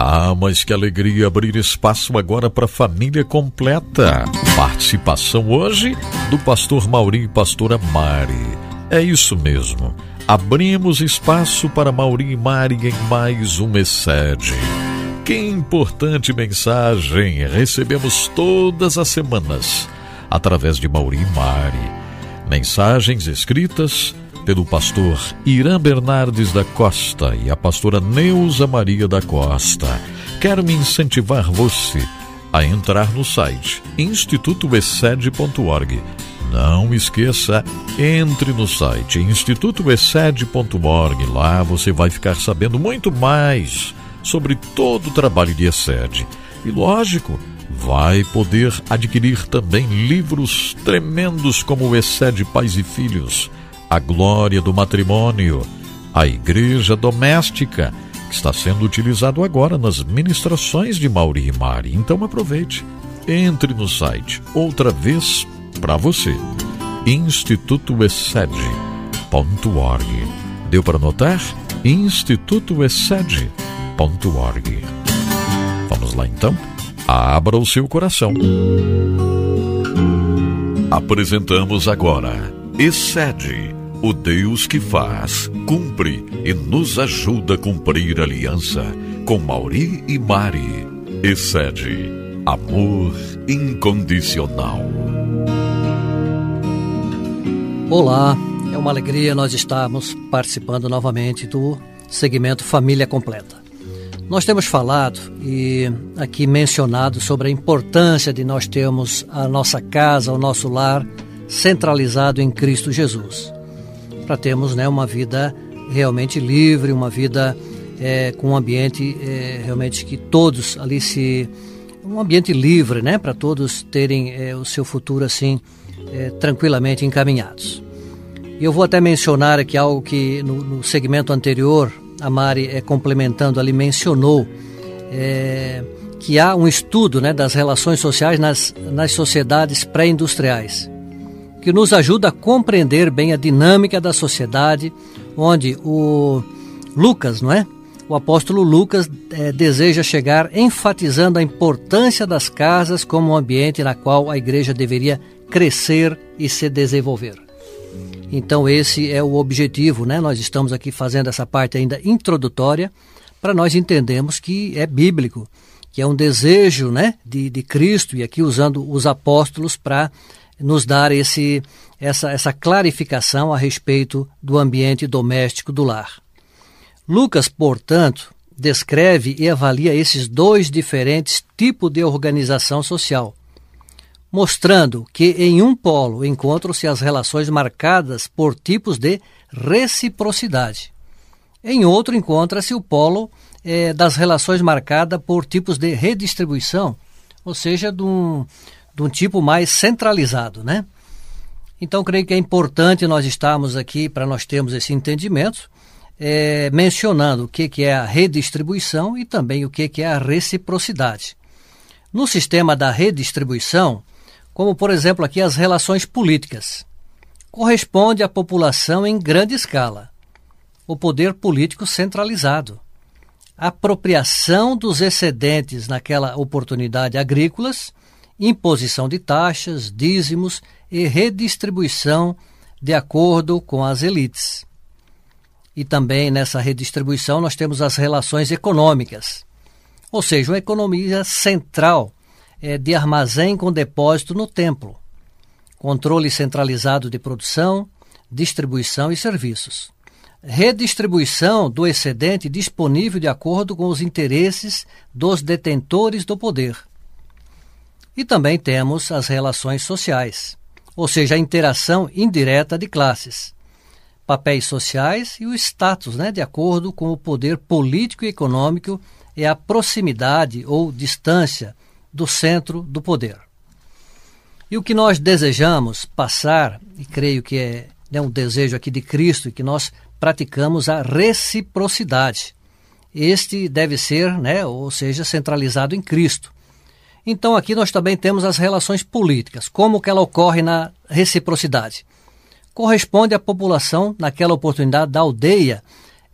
Ah, mas que alegria abrir espaço agora para a família completa. Participação hoje do pastor Mauri e pastora Mari. É isso mesmo. Abrimos espaço para Mauri e Mari em mais um Excede. Que importante mensagem recebemos todas as semanas através de Mauri e Mari. Mensagens escritas pelo pastor Irã Bernardes da Costa e a pastora Neuza Maria da Costa. Quero me incentivar você a entrar no site institutoexcede.org. Não esqueça, entre no site institutoexcede.org. Lá você vai ficar sabendo muito mais sobre todo o trabalho de Excede. E lógico, vai poder adquirir também livros tremendos como o Excede Pais e Filhos a glória do matrimônio, a igreja doméstica, que está sendo utilizado agora nas ministrações de Mauri e Mari. Então aproveite, entre no site outra vez para você. institutoexcede.org. Deu para notar? institutoexcede.org. Vamos lá então? Abra o seu coração. Apresentamos agora Excede o Deus que faz, cumpre e nos ajuda a cumprir aliança com Mauri e Mari. Excede amor incondicional. Olá, é uma alegria nós estarmos participando novamente do segmento Família Completa. Nós temos falado e aqui mencionado sobre a importância de nós termos a nossa casa, o nosso lar centralizado em Cristo Jesus para termos né, uma vida realmente livre, uma vida é, com um ambiente é, realmente que todos ali se um ambiente livre, né, para todos terem é, o seu futuro assim é, tranquilamente encaminhados. E eu vou até mencionar aqui algo que no, no segmento anterior a Mari é, complementando ali mencionou é, que há um estudo né, das relações sociais nas, nas sociedades pré-industriais que nos ajuda a compreender bem a dinâmica da sociedade, onde o Lucas, não é? O apóstolo Lucas é, deseja chegar enfatizando a importância das casas como um ambiente na qual a igreja deveria crescer e se desenvolver. Então esse é o objetivo, né? Nós estamos aqui fazendo essa parte ainda introdutória para nós entendermos que é bíblico, que é um desejo, né, de, de Cristo e aqui usando os apóstolos para nos dar esse, essa, essa clarificação a respeito do ambiente doméstico do lar. Lucas, portanto, descreve e avalia esses dois diferentes tipos de organização social, mostrando que em um polo encontram-se as relações marcadas por tipos de reciprocidade. Em outro encontra-se o polo é, das relações marcada por tipos de redistribuição, ou seja, de um, de um tipo mais centralizado, né? Então, creio que é importante nós estarmos aqui para nós termos esse entendimento, é, mencionando o que, que é a redistribuição e também o que, que é a reciprocidade. No sistema da redistribuição, como por exemplo aqui as relações políticas, corresponde à população em grande escala, o poder político centralizado, a apropriação dos excedentes naquela oportunidade agrícolas imposição de taxas, dízimos e redistribuição de acordo com as elites. E também nessa redistribuição nós temos as relações econômicas, ou seja, uma economia central é, de armazém com depósito no templo, controle centralizado de produção, distribuição e serviços. Redistribuição do excedente disponível de acordo com os interesses dos detentores do poder e também temos as relações sociais, ou seja, a interação indireta de classes, papéis sociais e o status, né, de acordo com o poder político e econômico e a proximidade ou distância do centro do poder. E o que nós desejamos passar, e creio que é né, um desejo aqui de Cristo, que nós praticamos a reciprocidade. Este deve ser, né, ou seja, centralizado em Cristo. Então aqui nós também temos as relações políticas, como que ela ocorre na reciprocidade. Corresponde à população naquela oportunidade da aldeia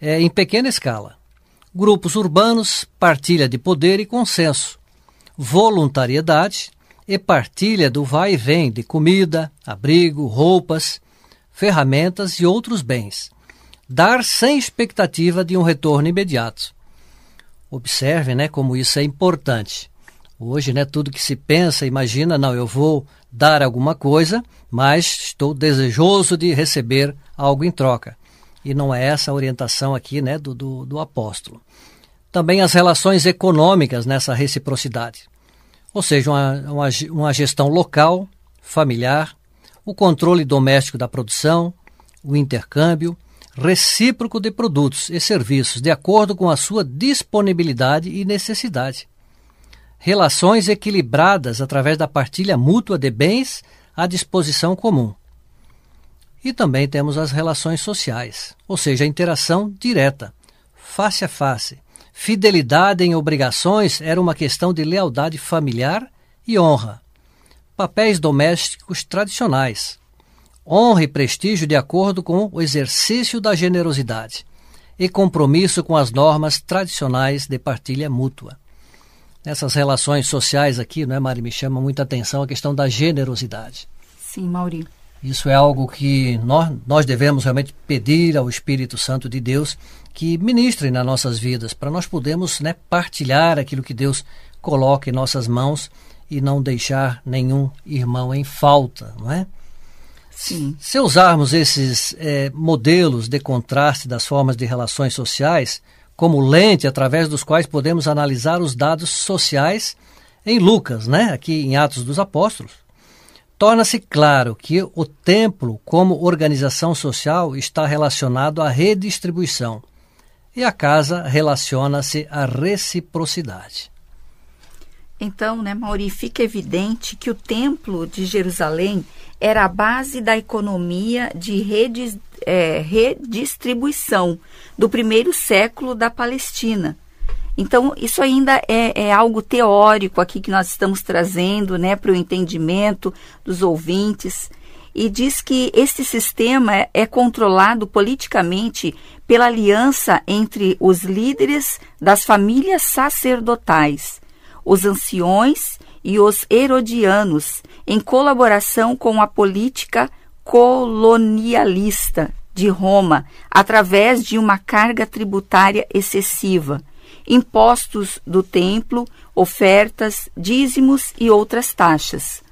é, em pequena escala, grupos urbanos, partilha de poder e consenso, voluntariedade e partilha do vai e vem de comida, abrigo, roupas, ferramentas e outros bens. Dar sem expectativa de um retorno imediato. Observe, né, como isso é importante. Hoje, né, tudo que se pensa, imagina, não, eu vou dar alguma coisa, mas estou desejoso de receber algo em troca. E não é essa a orientação aqui, né, do, do, do apóstolo. Também as relações econômicas nessa reciprocidade ou seja, uma, uma, uma gestão local, familiar, o controle doméstico da produção, o intercâmbio recíproco de produtos e serviços de acordo com a sua disponibilidade e necessidade. Relações equilibradas através da partilha mútua de bens à disposição comum. E também temos as relações sociais, ou seja, a interação direta, face a face, Fidelidade em obrigações era uma questão de lealdade familiar e honra. Papéis domésticos tradicionais. Honra e prestígio de acordo com o exercício da generosidade. E compromisso com as normas tradicionais de partilha mútua. Nessas relações sociais aqui, não é, Mari? Me chama muita atenção a questão da generosidade. Sim, Mauri. Isso é algo que nós, nós devemos realmente pedir ao Espírito Santo de Deus que ministre nas nossas vidas, para nós podermos né, partilhar aquilo que Deus coloca em nossas mãos e não deixar nenhum irmão em falta, não é? Sim. Se usarmos esses é, modelos de contraste das formas de relações sociais como lente através dos quais podemos analisar os dados sociais em Lucas, né? aqui em Atos dos Apóstolos, torna-se claro que o templo, como organização social, está relacionado à redistribuição e a casa relaciona-se à reciprocidade. Então, né, Mauri, fica evidente que o templo de Jerusalém era a base da economia de é, redistribuição do primeiro século da Palestina então, isso ainda é, é, algo teórico aqui que nós estamos trazendo né, para o entendimento dos ouvintes. E diz que este sistema é, é controlado politicamente pela aliança entre os líderes das famílias sacerdotais, os anciões e os herodianos, em colaboração com a política colonialista de Roma, através de uma carga tributária excessiva impostos do templo, ofertas, dízimos e outras taxas.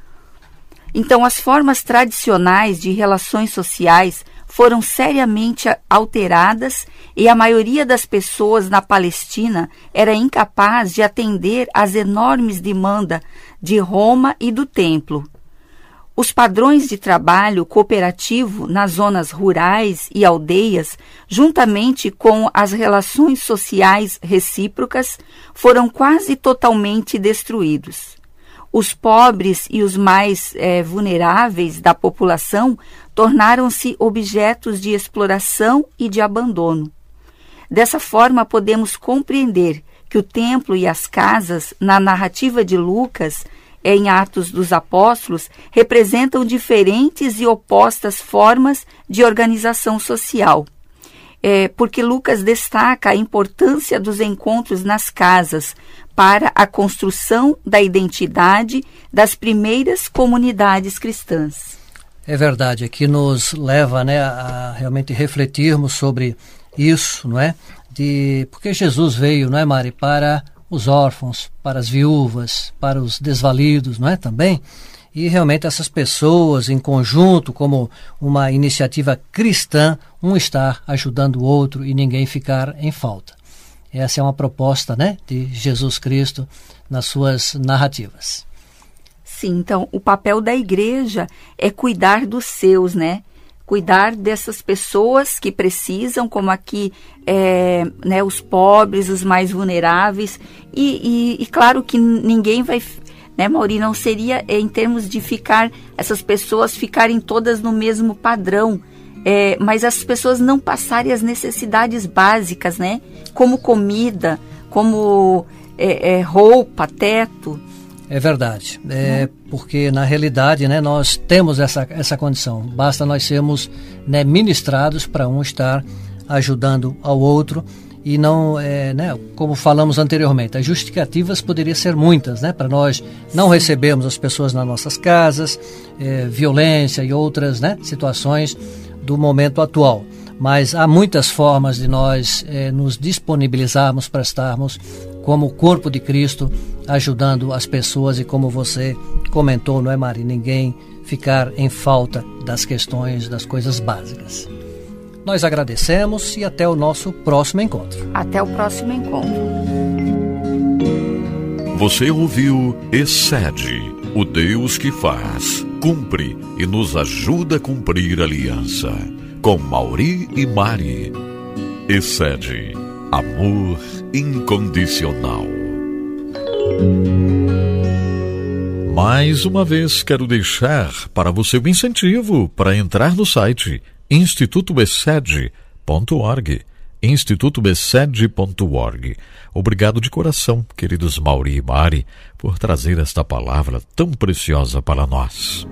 Então, as formas tradicionais de relações sociais foram seriamente alteradas e a maioria das pessoas na Palestina era incapaz de atender às enormes demandas de Roma e do templo. Os padrões de trabalho cooperativo nas zonas rurais e aldeias, juntamente com as relações sociais recíprocas, foram quase totalmente destruídos. Os pobres e os mais é, vulneráveis da população tornaram-se objetos de exploração e de abandono. Dessa forma, podemos compreender que o templo e as casas, na narrativa de Lucas, em Atos dos Apóstolos representam diferentes e opostas formas de organização social. É, porque Lucas destaca a importância dos encontros nas casas para a construção da identidade das primeiras comunidades cristãs. É verdade, aqui nos leva né, a realmente refletirmos sobre isso, não é? De, porque Jesus veio, não é, Mari, para os órfãos, para as viúvas, para os desvalidos, não é também? E realmente essas pessoas em conjunto, como uma iniciativa cristã, um estar ajudando o outro e ninguém ficar em falta. Essa é uma proposta, né, de Jesus Cristo nas suas narrativas. Sim, então o papel da igreja é cuidar dos seus, né? cuidar dessas pessoas que precisam, como aqui é, né, os pobres, os mais vulneráveis. E, e, e, claro que ninguém vai, né, Mauri, não seria é, em termos de ficar, essas pessoas ficarem todas no mesmo padrão. É, mas as pessoas não passarem as necessidades básicas, né? Como comida, como é, é, roupa, teto. É verdade. É, porque, na realidade, né, nós temos essa, essa condição. Basta nós sermos né, ministrados para um estar ajudando ao outro e não, é, né, como falamos anteriormente, as justificativas poderiam ser muitas, né, para nós não recebermos as pessoas nas nossas casas, é, violência e outras né, situações do momento atual. Mas há muitas formas de nós é, nos disponibilizarmos para estarmos como o corpo de Cristo, ajudando as pessoas e como você comentou, não é, Mari? Ninguém ficar em falta das questões, das coisas básicas. Nós agradecemos e até o nosso próximo encontro. Até o próximo encontro. Você ouviu Excede, o Deus que faz, cumpre e nos ajuda a cumprir a aliança. Com Mauri e Mari. Excede, amor incondicional. Mais uma vez quero deixar para você o incentivo para entrar no site institutobesed.org institutobesed.org. Obrigado de coração, queridos Mauri e Mari, por trazer esta palavra tão preciosa para nós.